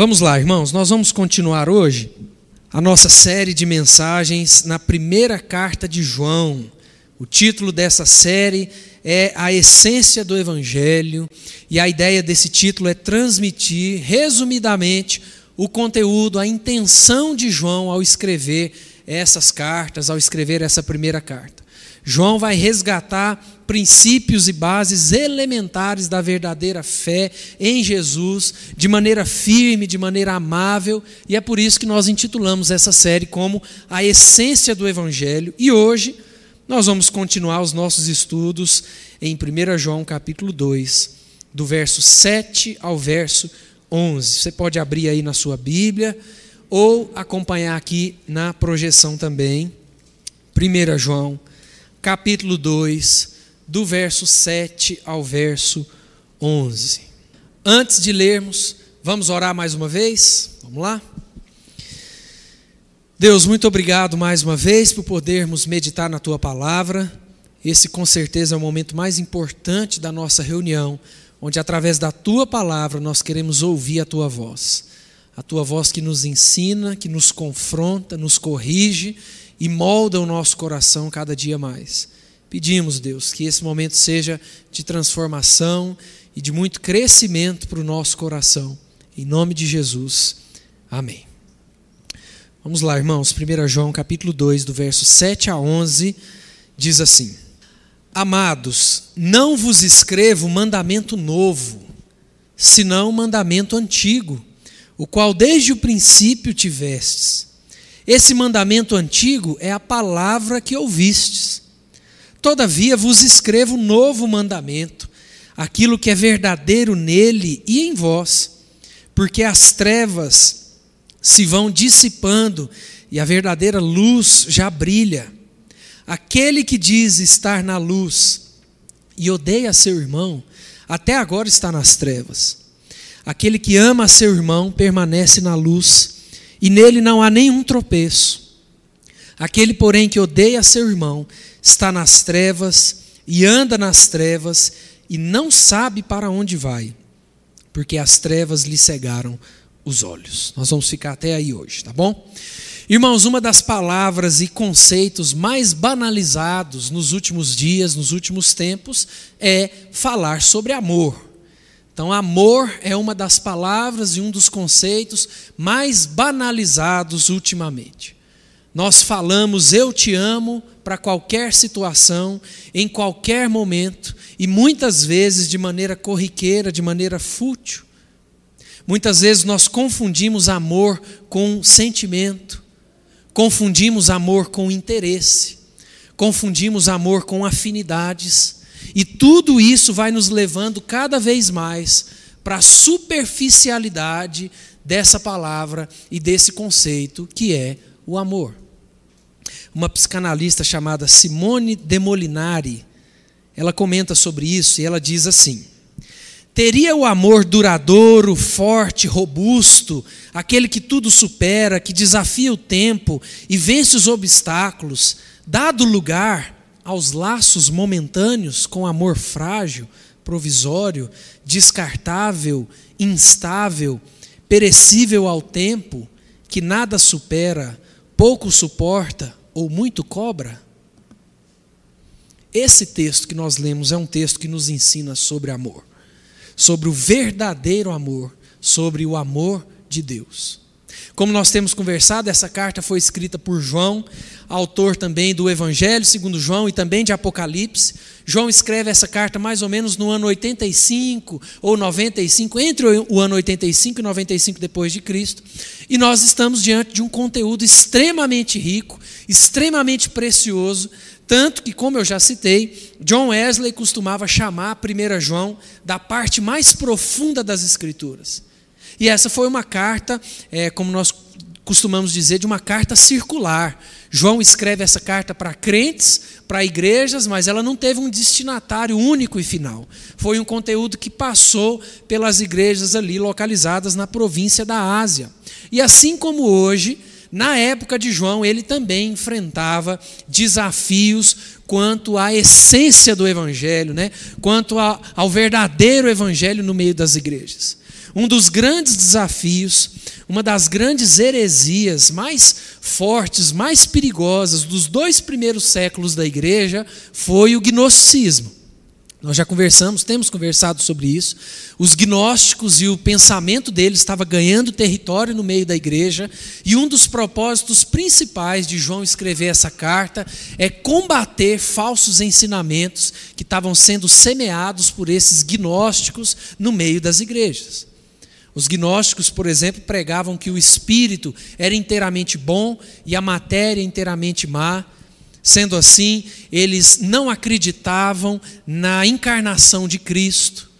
Vamos lá, irmãos, nós vamos continuar hoje a nossa série de mensagens na primeira carta de João. O título dessa série é A Essência do Evangelho, e a ideia desse título é transmitir, resumidamente, o conteúdo, a intenção de João ao escrever essas cartas, ao escrever essa primeira carta. João vai resgatar princípios e bases elementares da verdadeira fé em Jesus, de maneira firme, de maneira amável, e é por isso que nós intitulamos essa série como A Essência do Evangelho. E hoje nós vamos continuar os nossos estudos em 1 João capítulo 2, do verso 7 ao verso 11. Você pode abrir aí na sua Bíblia ou acompanhar aqui na projeção também. 1 João capítulo 2, do verso 7 ao verso 11. Antes de lermos, vamos orar mais uma vez? Vamos lá? Deus, muito obrigado mais uma vez por podermos meditar na tua palavra. Esse com certeza é o momento mais importante da nossa reunião, onde através da tua palavra nós queremos ouvir a tua voz. A tua voz que nos ensina, que nos confronta, nos corrige e molda o nosso coração cada dia mais. Pedimos, Deus, que esse momento seja de transformação e de muito crescimento para o nosso coração. Em nome de Jesus. Amém. Vamos lá, irmãos. 1 João capítulo 2, do verso 7 a 11, diz assim: Amados, não vos escrevo mandamento novo, senão mandamento antigo, o qual desde o princípio tivestes esse mandamento antigo é a palavra que ouvistes. Todavia vos escrevo um novo mandamento, aquilo que é verdadeiro nele e em vós, porque as trevas se vão dissipando e a verdadeira luz já brilha. Aquele que diz estar na luz e odeia seu irmão, até agora está nas trevas. Aquele que ama seu irmão permanece na luz e nele não há nenhum tropeço. Aquele, porém, que odeia seu irmão, está nas trevas e anda nas trevas e não sabe para onde vai, porque as trevas lhe cegaram os olhos. Nós vamos ficar até aí hoje, tá bom? Irmãos, uma das palavras e conceitos mais banalizados nos últimos dias, nos últimos tempos, é falar sobre amor. Então, amor é uma das palavras e um dos conceitos mais banalizados ultimamente. Nós falamos eu te amo para qualquer situação, em qualquer momento, e muitas vezes de maneira corriqueira, de maneira fútil. Muitas vezes nós confundimos amor com sentimento, confundimos amor com interesse, confundimos amor com afinidades. E tudo isso vai nos levando cada vez mais para a superficialidade dessa palavra e desse conceito que é o amor. Uma psicanalista chamada Simone de Molinari, ela comenta sobre isso e ela diz assim: Teria o amor duradouro, forte, robusto, aquele que tudo supera, que desafia o tempo e vence os obstáculos, dado lugar aos laços momentâneos com amor frágil, provisório, descartável, instável, perecível ao tempo, que nada supera, pouco suporta ou muito cobra? Esse texto que nós lemos é um texto que nos ensina sobre amor, sobre o verdadeiro amor, sobre o amor de Deus. Como nós temos conversado, essa carta foi escrita por João, autor também do Evangelho segundo João e também de Apocalipse. João escreve essa carta mais ou menos no ano 85 ou 95, entre o ano 85 e 95 depois de Cristo. E nós estamos diante de um conteúdo extremamente rico, extremamente precioso, tanto que, como eu já citei, John Wesley costumava chamar a 1 João da parte mais profunda das Escrituras. E essa foi uma carta, é, como nós costumamos dizer, de uma carta circular. João escreve essa carta para crentes, para igrejas, mas ela não teve um destinatário único e final. Foi um conteúdo que passou pelas igrejas ali localizadas na província da Ásia. E assim como hoje, na época de João, ele também enfrentava desafios quanto à essência do evangelho, né? quanto ao verdadeiro evangelho no meio das igrejas. Um dos grandes desafios, uma das grandes heresias mais fortes, mais perigosas dos dois primeiros séculos da igreja foi o gnosticismo. Nós já conversamos, temos conversado sobre isso. Os gnósticos e o pensamento deles estava ganhando território no meio da igreja, e um dos propósitos principais de João escrever essa carta é combater falsos ensinamentos que estavam sendo semeados por esses gnósticos no meio das igrejas. Os gnósticos, por exemplo, pregavam que o espírito era inteiramente bom e a matéria inteiramente má Sendo assim, eles não acreditavam na encarnação de Cristo.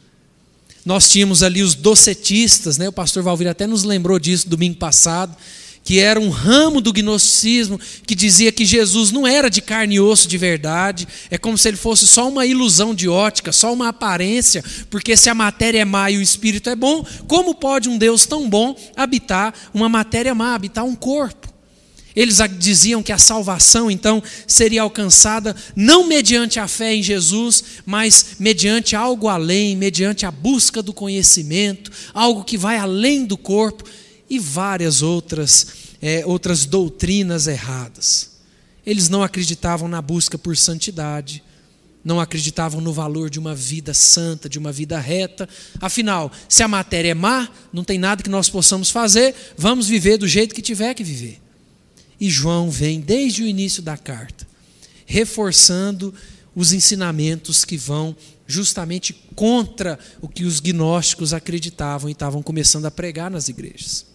Nós tínhamos ali os docetistas, né? o pastor Valvir até nos lembrou disso domingo passado, que era um ramo do gnosticismo que dizia que Jesus não era de carne e osso de verdade, é como se ele fosse só uma ilusão de ótica, só uma aparência, porque se a matéria é má e o espírito é bom, como pode um Deus tão bom habitar uma matéria má, habitar um corpo? Eles diziam que a salvação então seria alcançada não mediante a fé em Jesus, mas mediante algo além, mediante a busca do conhecimento, algo que vai além do corpo e várias outras, é, outras doutrinas erradas. Eles não acreditavam na busca por santidade, não acreditavam no valor de uma vida santa, de uma vida reta. Afinal, se a matéria é má, não tem nada que nós possamos fazer, vamos viver do jeito que tiver que viver. E João vem desde o início da carta, reforçando os ensinamentos que vão justamente contra o que os gnósticos acreditavam e estavam começando a pregar nas igrejas.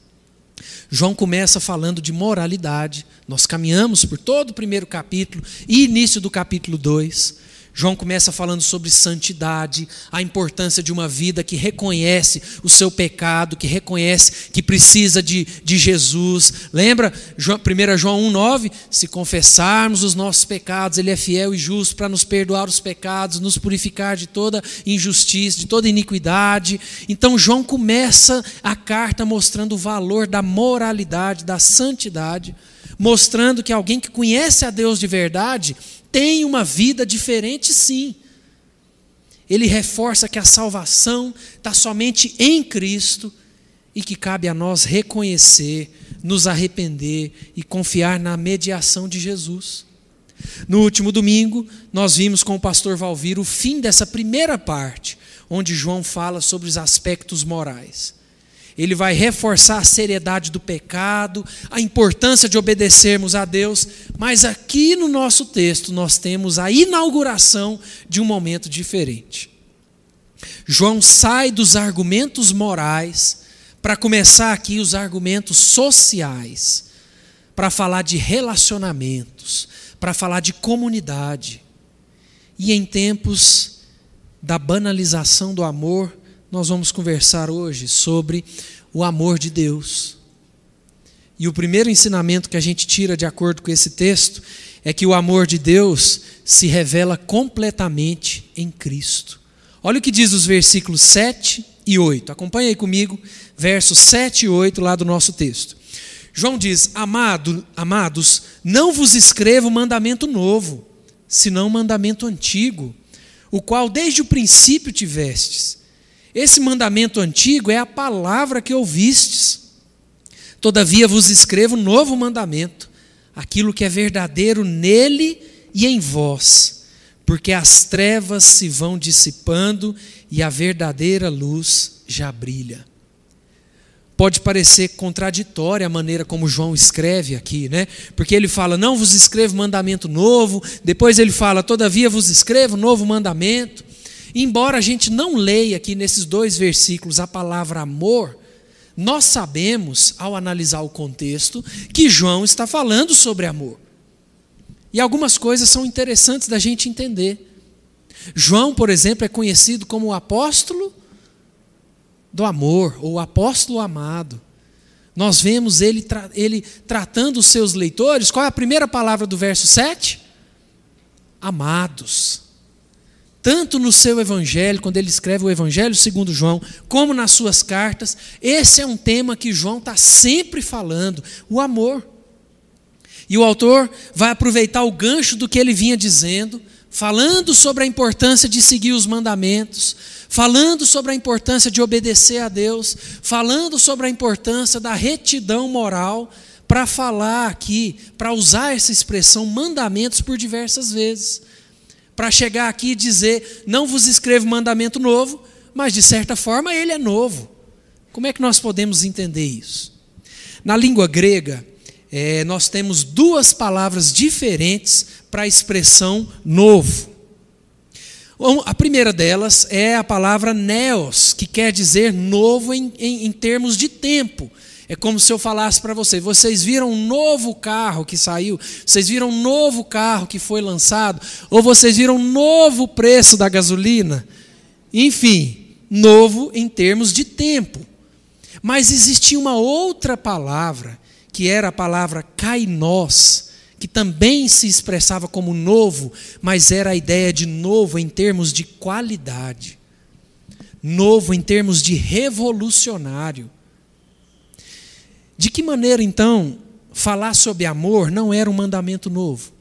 João começa falando de moralidade, nós caminhamos por todo o primeiro capítulo e início do capítulo 2 João começa falando sobre santidade, a importância de uma vida que reconhece o seu pecado, que reconhece que precisa de, de Jesus. Lembra 1 João 1,9? Se confessarmos os nossos pecados, Ele é fiel e justo para nos perdoar os pecados, nos purificar de toda injustiça, de toda iniquidade. Então, João começa a carta mostrando o valor da moralidade, da santidade, mostrando que alguém que conhece a Deus de verdade tem uma vida diferente, sim. Ele reforça que a salvação está somente em Cristo e que cabe a nós reconhecer, nos arrepender e confiar na mediação de Jesus. No último domingo, nós vimos com o pastor Valvir o fim dessa primeira parte, onde João fala sobre os aspectos morais ele vai reforçar a seriedade do pecado, a importância de obedecermos a Deus, mas aqui no nosso texto nós temos a inauguração de um momento diferente. João sai dos argumentos morais para começar aqui os argumentos sociais, para falar de relacionamentos, para falar de comunidade. E em tempos da banalização do amor, nós vamos conversar hoje sobre o amor de Deus. E o primeiro ensinamento que a gente tira de acordo com esse texto é que o amor de Deus se revela completamente em Cristo. Olha o que diz os versículos 7 e 8. Acompanhe aí comigo, versos 7 e 8 lá do nosso texto. João diz: Amado, Amados, não vos escrevo mandamento novo, senão mandamento antigo, o qual desde o princípio tivestes. Esse mandamento antigo é a palavra que ouvistes. Todavia vos escrevo um novo mandamento, aquilo que é verdadeiro nele e em vós, porque as trevas se vão dissipando e a verdadeira luz já brilha. Pode parecer contraditória a maneira como João escreve aqui, né? Porque ele fala: "Não vos escrevo mandamento novo", depois ele fala: "Todavia vos escrevo novo mandamento". Embora a gente não leia aqui nesses dois versículos a palavra amor, nós sabemos, ao analisar o contexto, que João está falando sobre amor. E algumas coisas são interessantes da gente entender. João, por exemplo, é conhecido como o apóstolo do amor, ou o apóstolo amado. Nós vemos ele, ele tratando os seus leitores, qual é a primeira palavra do verso 7? Amados tanto no seu evangelho, quando ele escreve o evangelho segundo João, como nas suas cartas, esse é um tema que João está sempre falando: o amor. E o autor vai aproveitar o gancho do que ele vinha dizendo, falando sobre a importância de seguir os mandamentos, falando sobre a importância de obedecer a Deus, falando sobre a importância da retidão moral, para falar aqui, para usar essa expressão mandamentos por diversas vezes. Para chegar aqui e dizer, não vos escrevo mandamento novo, mas de certa forma ele é novo. Como é que nós podemos entender isso? Na língua grega, é, nós temos duas palavras diferentes para a expressão novo. A primeira delas é a palavra neos, que quer dizer novo em, em, em termos de tempo. É como se eu falasse para vocês: vocês viram um novo carro que saiu? Vocês viram um novo carro que foi lançado? Ou vocês viram um novo preço da gasolina? Enfim, novo em termos de tempo. Mas existia uma outra palavra, que era a palavra kainós, que também se expressava como novo, mas era a ideia de novo em termos de qualidade, novo em termos de revolucionário. De que maneira, então, falar sobre amor não era um mandamento novo?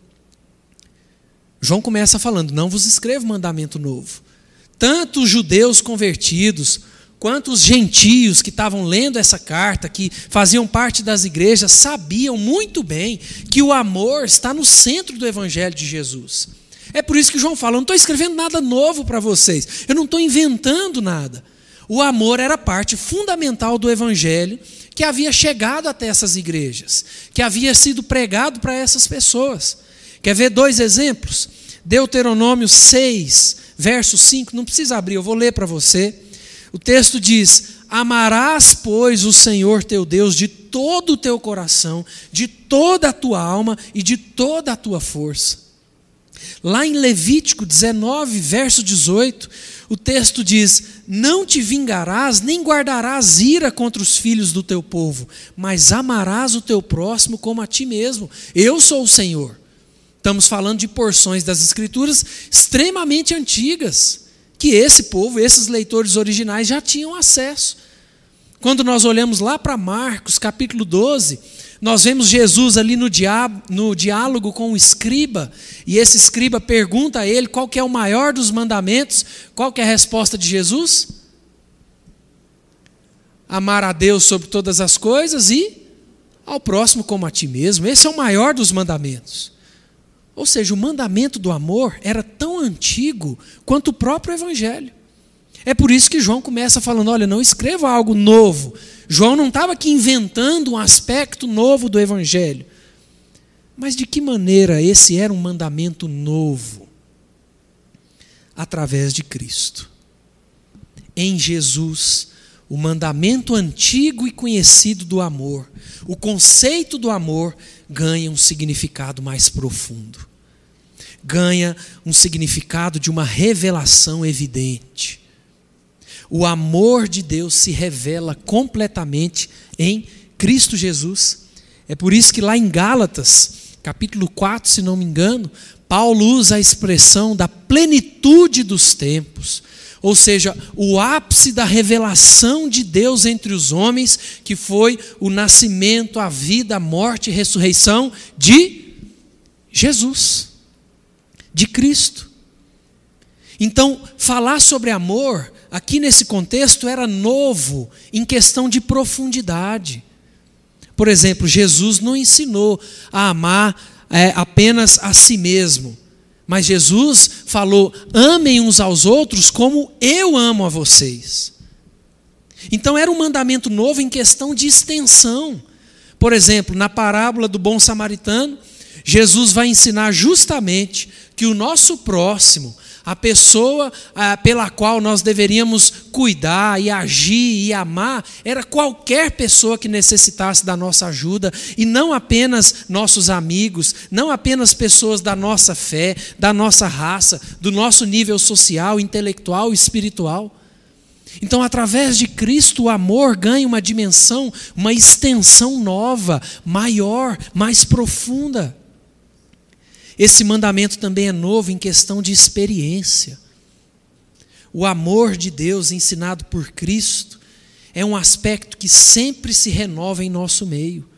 João começa falando: Não vos escrevo mandamento novo. Tanto os judeus convertidos, quanto os gentios que estavam lendo essa carta, que faziam parte das igrejas, sabiam muito bem que o amor está no centro do evangelho de Jesus. É por isso que João fala: Eu não estou escrevendo nada novo para vocês, eu não estou inventando nada. O amor era parte fundamental do evangelho que havia chegado até essas igrejas, que havia sido pregado para essas pessoas. Quer ver dois exemplos? Deuteronômio 6, verso 5, não precisa abrir, eu vou ler para você. O texto diz: Amarás, pois, o Senhor teu Deus de todo o teu coração, de toda a tua alma e de toda a tua força. Lá em Levítico 19, verso 18, o texto diz: Não te vingarás, nem guardarás ira contra os filhos do teu povo, mas amarás o teu próximo como a ti mesmo. Eu sou o Senhor. Estamos falando de porções das Escrituras extremamente antigas, que esse povo, esses leitores originais já tinham acesso. Quando nós olhamos lá para Marcos, capítulo 12, nós vemos Jesus ali no, diálogo, no diálogo com o escriba, e esse escriba pergunta a ele qual que é o maior dos mandamentos. Qual que é a resposta de Jesus? Amar a Deus sobre todas as coisas e ao próximo como a ti mesmo. Esse é o maior dos mandamentos. Ou seja, o mandamento do amor era tão antigo quanto o próprio evangelho. É por isso que João começa falando: olha, não escreva algo novo. João não estava aqui inventando um aspecto novo do Evangelho. Mas de que maneira esse era um mandamento novo? Através de Cristo. Em Jesus, o mandamento antigo e conhecido do amor, o conceito do amor, ganha um significado mais profundo. Ganha um significado de uma revelação evidente o amor de Deus se revela completamente em Cristo Jesus. É por isso que lá em Gálatas, capítulo 4, se não me engano, Paulo usa a expressão da plenitude dos tempos, ou seja, o ápice da revelação de Deus entre os homens, que foi o nascimento, a vida, a morte e ressurreição de Jesus, de Cristo. Então, falar sobre amor aqui nesse contexto era novo em questão de profundidade. Por exemplo, Jesus não ensinou a amar é, apenas a si mesmo, mas Jesus falou: amem uns aos outros como eu amo a vocês. Então era um mandamento novo em questão de extensão. Por exemplo, na parábola do bom samaritano, Jesus vai ensinar justamente que o nosso próximo, a pessoa ah, pela qual nós deveríamos cuidar e agir e amar era qualquer pessoa que necessitasse da nossa ajuda e não apenas nossos amigos, não apenas pessoas da nossa fé, da nossa raça, do nosso nível social, intelectual espiritual. Então, através de Cristo, o amor ganha uma dimensão, uma extensão nova, maior, mais profunda. Esse mandamento também é novo em questão de experiência. O amor de Deus ensinado por Cristo é um aspecto que sempre se renova em nosso meio.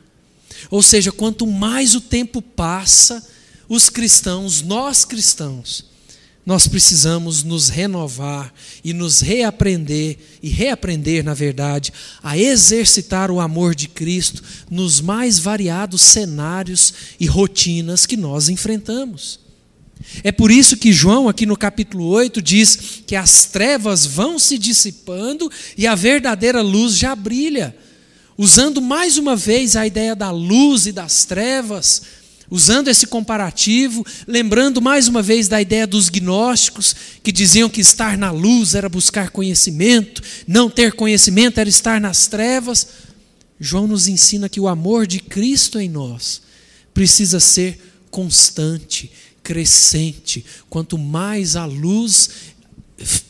Ou seja, quanto mais o tempo passa, os cristãos, nós cristãos, nós precisamos nos renovar e nos reaprender, e reaprender, na verdade, a exercitar o amor de Cristo nos mais variados cenários e rotinas que nós enfrentamos. É por isso que João, aqui no capítulo 8, diz que as trevas vão se dissipando e a verdadeira luz já brilha. Usando mais uma vez a ideia da luz e das trevas, Usando esse comparativo, lembrando mais uma vez da ideia dos gnósticos, que diziam que estar na luz era buscar conhecimento, não ter conhecimento era estar nas trevas, João nos ensina que o amor de Cristo em nós precisa ser constante, crescente. Quanto mais a luz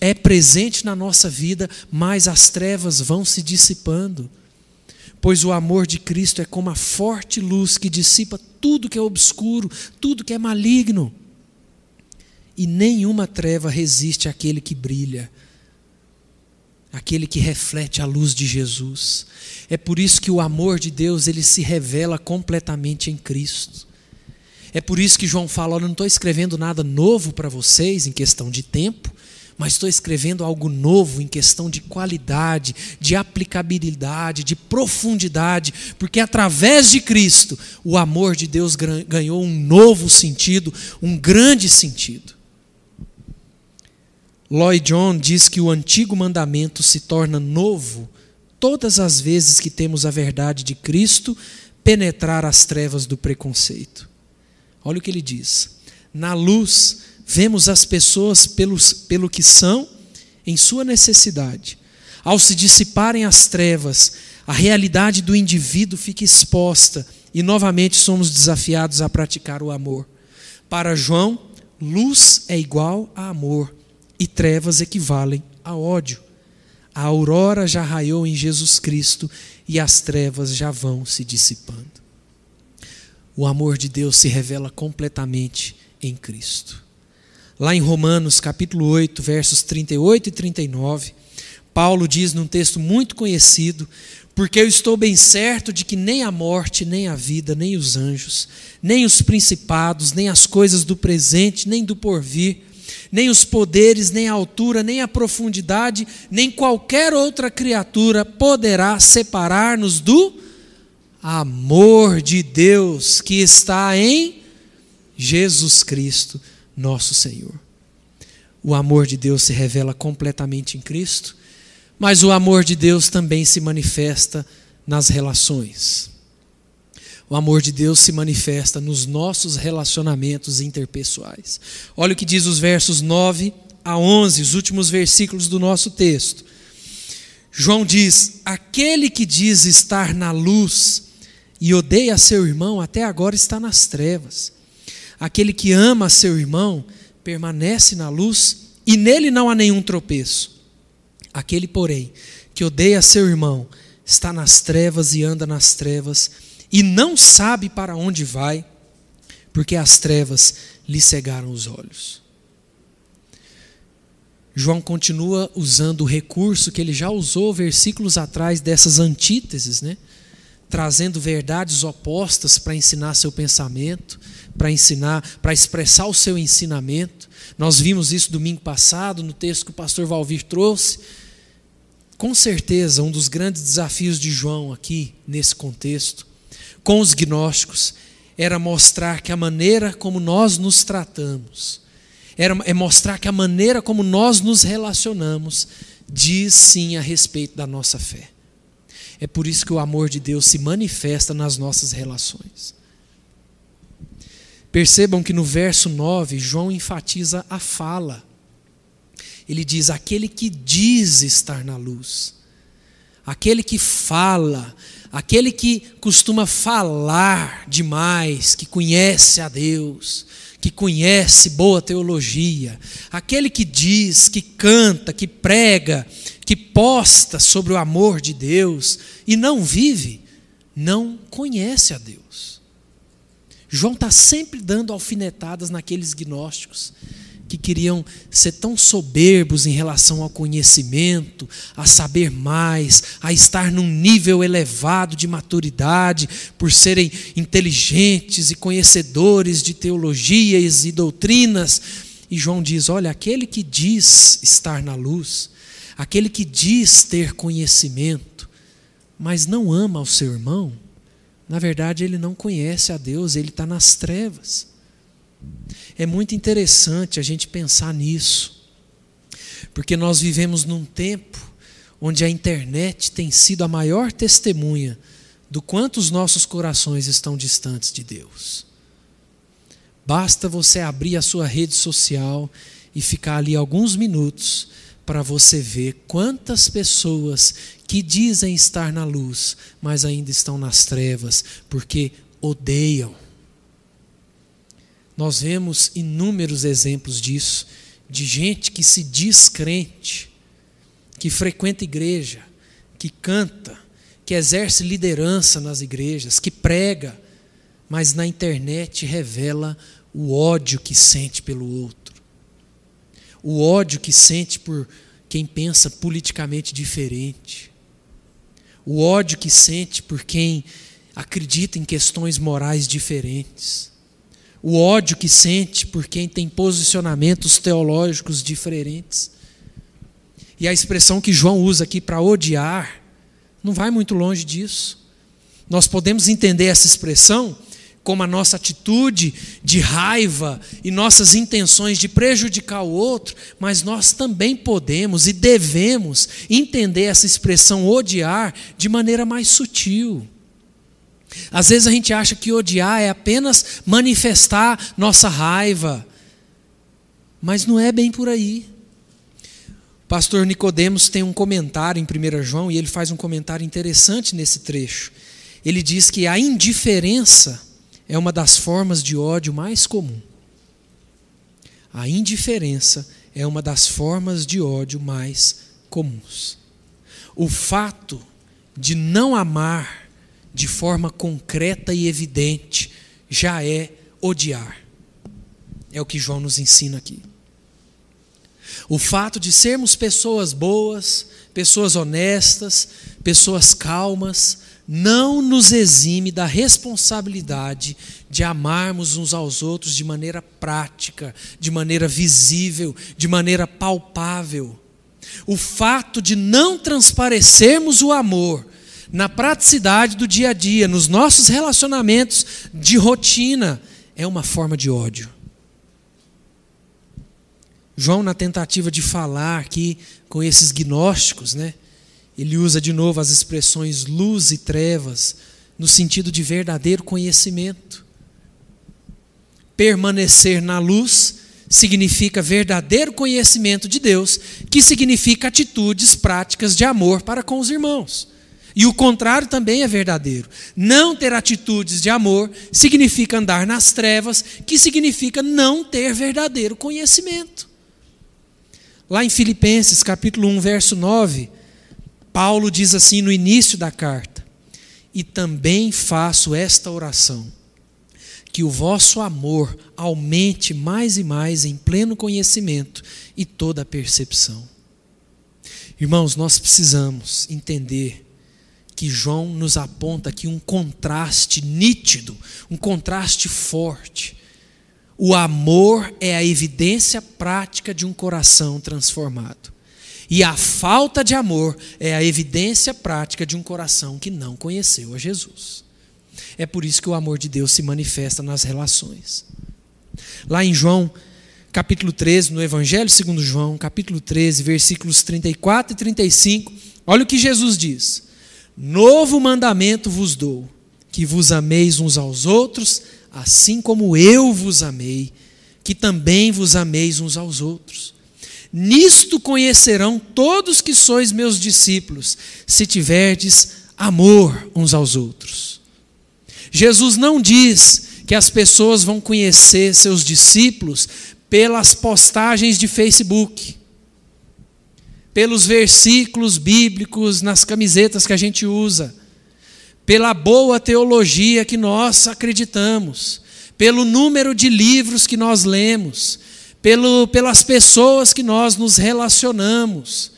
é presente na nossa vida, mais as trevas vão se dissipando pois o amor de Cristo é como a forte luz que dissipa tudo que é obscuro, tudo que é maligno. E nenhuma treva resiste àquele que brilha, aquele que reflete a luz de Jesus. É por isso que o amor de Deus ele se revela completamente em Cristo. É por isso que João fala: Olha, não estou escrevendo nada novo para vocês em questão de tempo, mas estou escrevendo algo novo em questão de qualidade, de aplicabilidade, de profundidade, porque através de Cristo o amor de Deus ganhou um novo sentido, um grande sentido. Lloyd John diz que o antigo mandamento se torna novo todas as vezes que temos a verdade de Cristo penetrar as trevas do preconceito. Olha o que ele diz. Na luz, vemos as pessoas pelos, pelo que são em sua necessidade. Ao se dissiparem as trevas, a realidade do indivíduo fica exposta e novamente somos desafiados a praticar o amor. Para João, luz é igual a amor e trevas equivalem a ódio. A aurora já raiou em Jesus Cristo e as trevas já vão se dissipando. O amor de Deus se revela completamente em Cristo. Lá em Romanos capítulo 8, versos 38 e 39, Paulo diz num texto muito conhecido: Porque eu estou bem certo de que nem a morte, nem a vida, nem os anjos, nem os principados, nem as coisas do presente, nem do porvir, nem os poderes, nem a altura, nem a profundidade, nem qualquer outra criatura poderá separar-nos do amor de Deus que está em Jesus Cristo nosso Senhor. O amor de Deus se revela completamente em Cristo, mas o amor de Deus também se manifesta nas relações. O amor de Deus se manifesta nos nossos relacionamentos interpessoais. Olha o que diz os versos 9 a 11, os últimos versículos do nosso texto. João diz: Aquele que diz estar na luz e odeia seu irmão, até agora está nas trevas. Aquele que ama seu irmão permanece na luz e nele não há nenhum tropeço. Aquele, porém, que odeia seu irmão está nas trevas e anda nas trevas e não sabe para onde vai, porque as trevas lhe cegaram os olhos. João continua usando o recurso que ele já usou versículos atrás dessas antíteses, né? Trazendo verdades opostas para ensinar seu pensamento, para ensinar, para expressar o seu ensinamento. Nós vimos isso domingo passado no texto que o pastor Valvir trouxe. Com certeza, um dos grandes desafios de João aqui, nesse contexto, com os gnósticos, era mostrar que a maneira como nós nos tratamos, era, é mostrar que a maneira como nós nos relacionamos diz sim a respeito da nossa fé. É por isso que o amor de Deus se manifesta nas nossas relações. Percebam que no verso 9, João enfatiza a fala. Ele diz: aquele que diz estar na luz, aquele que fala, aquele que costuma falar demais, que conhece a Deus, que conhece boa teologia, aquele que diz, que canta, que prega, que posta sobre o amor de Deus e não vive, não conhece a Deus. João está sempre dando alfinetadas naqueles gnósticos que queriam ser tão soberbos em relação ao conhecimento, a saber mais, a estar num nível elevado de maturidade, por serem inteligentes e conhecedores de teologias e doutrinas, E João diz: olha, aquele que diz estar na luz, aquele que diz ter conhecimento, mas não ama o seu irmão, na verdade ele não conhece a Deus, ele está nas trevas. É muito interessante a gente pensar nisso, porque nós vivemos num tempo onde a internet tem sido a maior testemunha do quanto os nossos corações estão distantes de Deus. Basta você abrir a sua rede social e ficar ali alguns minutos para você ver quantas pessoas que dizem estar na luz, mas ainda estão nas trevas, porque odeiam. Nós vemos inúmeros exemplos disso, de gente que se diz crente, que frequenta igreja, que canta, que exerce liderança nas igrejas, que prega, mas na internet revela o ódio que sente pelo outro, o ódio que sente por quem pensa politicamente diferente, o ódio que sente por quem acredita em questões morais diferentes, o ódio que sente por quem tem posicionamentos teológicos diferentes. E a expressão que João usa aqui para odiar não vai muito longe disso. Nós podemos entender essa expressão como a nossa atitude de raiva e nossas intenções de prejudicar o outro, mas nós também podemos e devemos entender essa expressão odiar de maneira mais sutil. Às vezes a gente acha que odiar é apenas manifestar nossa raiva, mas não é bem por aí. O pastor Nicodemos tem um comentário em 1 João e ele faz um comentário interessante nesse trecho. Ele diz que a indiferença é uma das formas de ódio mais comum. A indiferença é uma das formas de ódio mais comuns. O fato de não amar de forma concreta e evidente já é odiar. É o que João nos ensina aqui. O fato de sermos pessoas boas, pessoas honestas, pessoas calmas, não nos exime da responsabilidade de amarmos uns aos outros de maneira prática, de maneira visível, de maneira palpável. O fato de não transparecermos o amor na praticidade do dia a dia, nos nossos relacionamentos de rotina, é uma forma de ódio. João, na tentativa de falar aqui com esses gnósticos, né, ele usa de novo as expressões luz e trevas, no sentido de verdadeiro conhecimento. Permanecer na luz significa verdadeiro conhecimento de Deus, que significa atitudes práticas de amor para com os irmãos. E o contrário também é verdadeiro. Não ter atitudes de amor significa andar nas trevas, que significa não ter verdadeiro conhecimento. Lá em Filipenses, capítulo 1, verso 9, Paulo diz assim no início da carta: E também faço esta oração, que o vosso amor aumente mais e mais em pleno conhecimento e toda percepção. Irmãos, nós precisamos entender que João nos aponta aqui um contraste nítido, um contraste forte o amor é a evidência prática de um coração transformado. E a falta de amor é a evidência prática de um coração que não conheceu a Jesus. É por isso que o amor de Deus se manifesta nas relações. Lá em João, capítulo 13, no Evangelho segundo João, capítulo 13, versículos 34 e 35, olha o que Jesus diz: Novo mandamento vos dou, que vos ameis uns aos outros, assim como eu vos amei, que também vos ameis uns aos outros. Nisto conhecerão todos que sois meus discípulos, se tiverdes amor uns aos outros. Jesus não diz que as pessoas vão conhecer seus discípulos pelas postagens de Facebook, pelos versículos bíblicos nas camisetas que a gente usa pela boa teologia que nós acreditamos, pelo número de livros que nós lemos, pelo, pelas pessoas que nós nos relacionamos.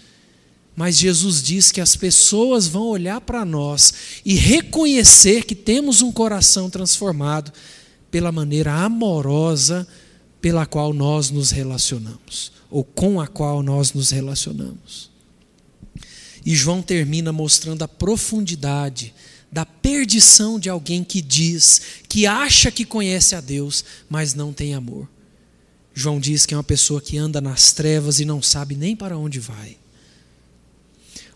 Mas Jesus diz que as pessoas vão olhar para nós e reconhecer que temos um coração transformado pela maneira amorosa pela qual nós nos relacionamos, ou com a qual nós nos relacionamos. E João termina mostrando a profundidade da perdição de alguém que diz, que acha que conhece a Deus, mas não tem amor. João diz que é uma pessoa que anda nas trevas e não sabe nem para onde vai.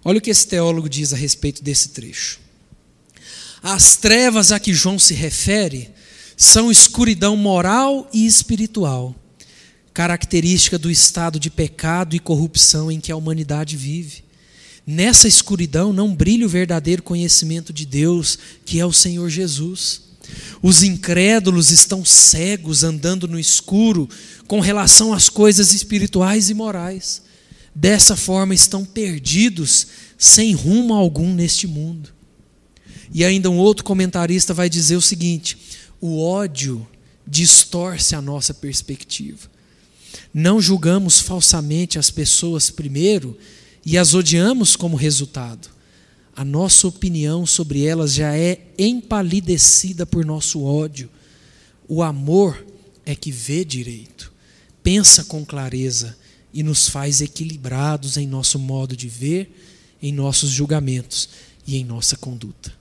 Olha o que esse teólogo diz a respeito desse trecho. As trevas a que João se refere são escuridão moral e espiritual, característica do estado de pecado e corrupção em que a humanidade vive. Nessa escuridão não brilha o verdadeiro conhecimento de Deus, que é o Senhor Jesus. Os incrédulos estão cegos, andando no escuro, com relação às coisas espirituais e morais. Dessa forma estão perdidos, sem rumo algum neste mundo. E ainda um outro comentarista vai dizer o seguinte: o ódio distorce a nossa perspectiva. Não julgamos falsamente as pessoas primeiro e as odiamos como resultado. A nossa opinião sobre elas já é empalidecida por nosso ódio. O amor é que vê direito, pensa com clareza e nos faz equilibrados em nosso modo de ver, em nossos julgamentos e em nossa conduta.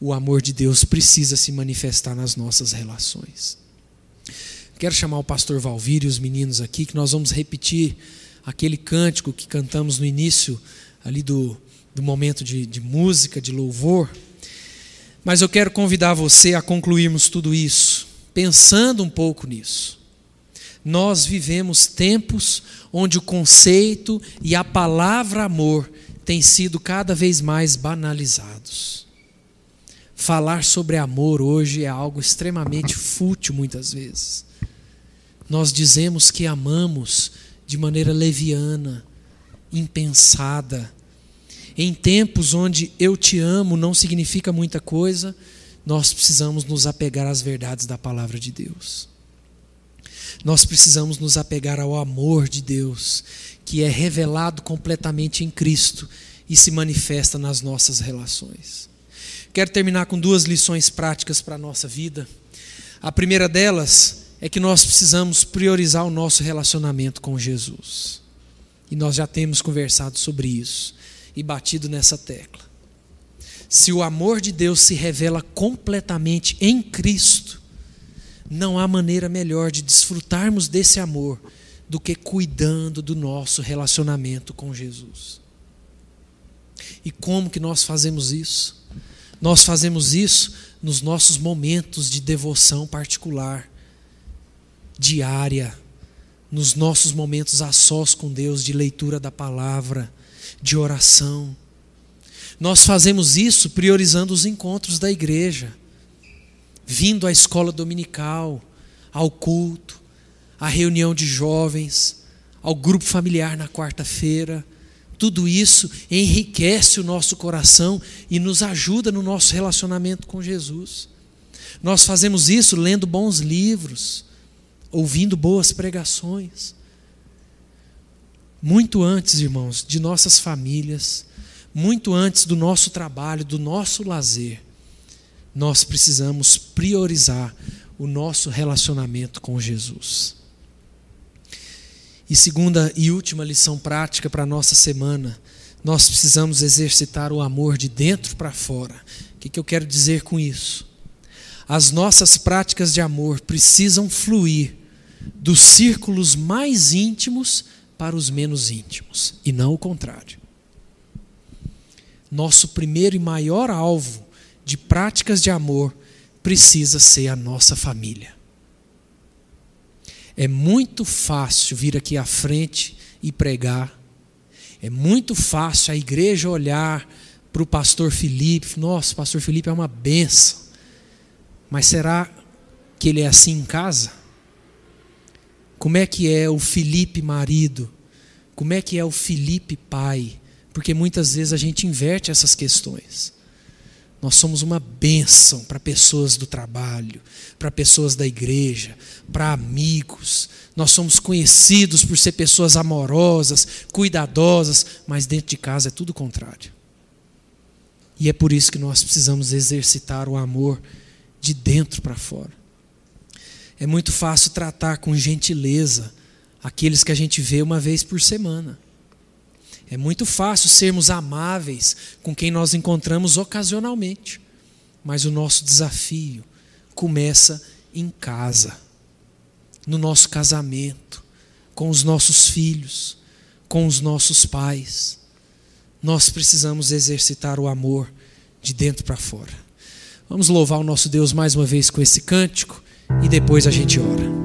O amor de Deus precisa se manifestar nas nossas relações. Quero chamar o pastor Valvírio e os meninos aqui, que nós vamos repetir aquele cântico que cantamos no início ali do, do momento de, de música, de louvor. Mas eu quero convidar você a concluirmos tudo isso, pensando um pouco nisso. Nós vivemos tempos onde o conceito e a palavra amor têm sido cada vez mais banalizados. Falar sobre amor hoje é algo extremamente fútil muitas vezes. Nós dizemos que amamos de maneira leviana, impensada. Em tempos onde eu te amo não significa muita coisa, nós precisamos nos apegar às verdades da palavra de Deus. Nós precisamos nos apegar ao amor de Deus, que é revelado completamente em Cristo e se manifesta nas nossas relações. Quero terminar com duas lições práticas para a nossa vida. A primeira delas é que nós precisamos priorizar o nosso relacionamento com Jesus. E nós já temos conversado sobre isso e batido nessa tecla. Se o amor de Deus se revela completamente em Cristo, não há maneira melhor de desfrutarmos desse amor do que cuidando do nosso relacionamento com Jesus. E como que nós fazemos isso? Nós fazemos isso nos nossos momentos de devoção particular diária, nos nossos momentos a sós com Deus, de leitura da palavra, de oração. Nós fazemos isso priorizando os encontros da igreja, vindo à escola dominical, ao culto, à reunião de jovens, ao grupo familiar na quarta-feira. Tudo isso enriquece o nosso coração e nos ajuda no nosso relacionamento com Jesus. Nós fazemos isso lendo bons livros, ouvindo boas pregações. Muito antes, irmãos, de nossas famílias, muito antes do nosso trabalho, do nosso lazer, nós precisamos priorizar o nosso relacionamento com Jesus. E segunda e última lição prática para a nossa semana, nós precisamos exercitar o amor de dentro para fora. O que, que eu quero dizer com isso? As nossas práticas de amor precisam fluir dos círculos mais íntimos para os menos íntimos, e não o contrário. Nosso primeiro e maior alvo de práticas de amor precisa ser a nossa família. É muito fácil vir aqui à frente e pregar. É muito fácil a igreja olhar para o pastor Felipe. Nossa, o pastor Felipe é uma benção. Mas será que ele é assim em casa? Como é que é o Felipe marido? Como é que é o Felipe pai? Porque muitas vezes a gente inverte essas questões. Nós somos uma bênção para pessoas do trabalho, para pessoas da igreja, para amigos. Nós somos conhecidos por ser pessoas amorosas, cuidadosas, mas dentro de casa é tudo o contrário. E é por isso que nós precisamos exercitar o amor de dentro para fora. É muito fácil tratar com gentileza aqueles que a gente vê uma vez por semana. É muito fácil sermos amáveis com quem nós encontramos ocasionalmente. Mas o nosso desafio começa em casa, no nosso casamento, com os nossos filhos, com os nossos pais. Nós precisamos exercitar o amor de dentro para fora. Vamos louvar o nosso Deus mais uma vez com esse cântico e depois a gente ora.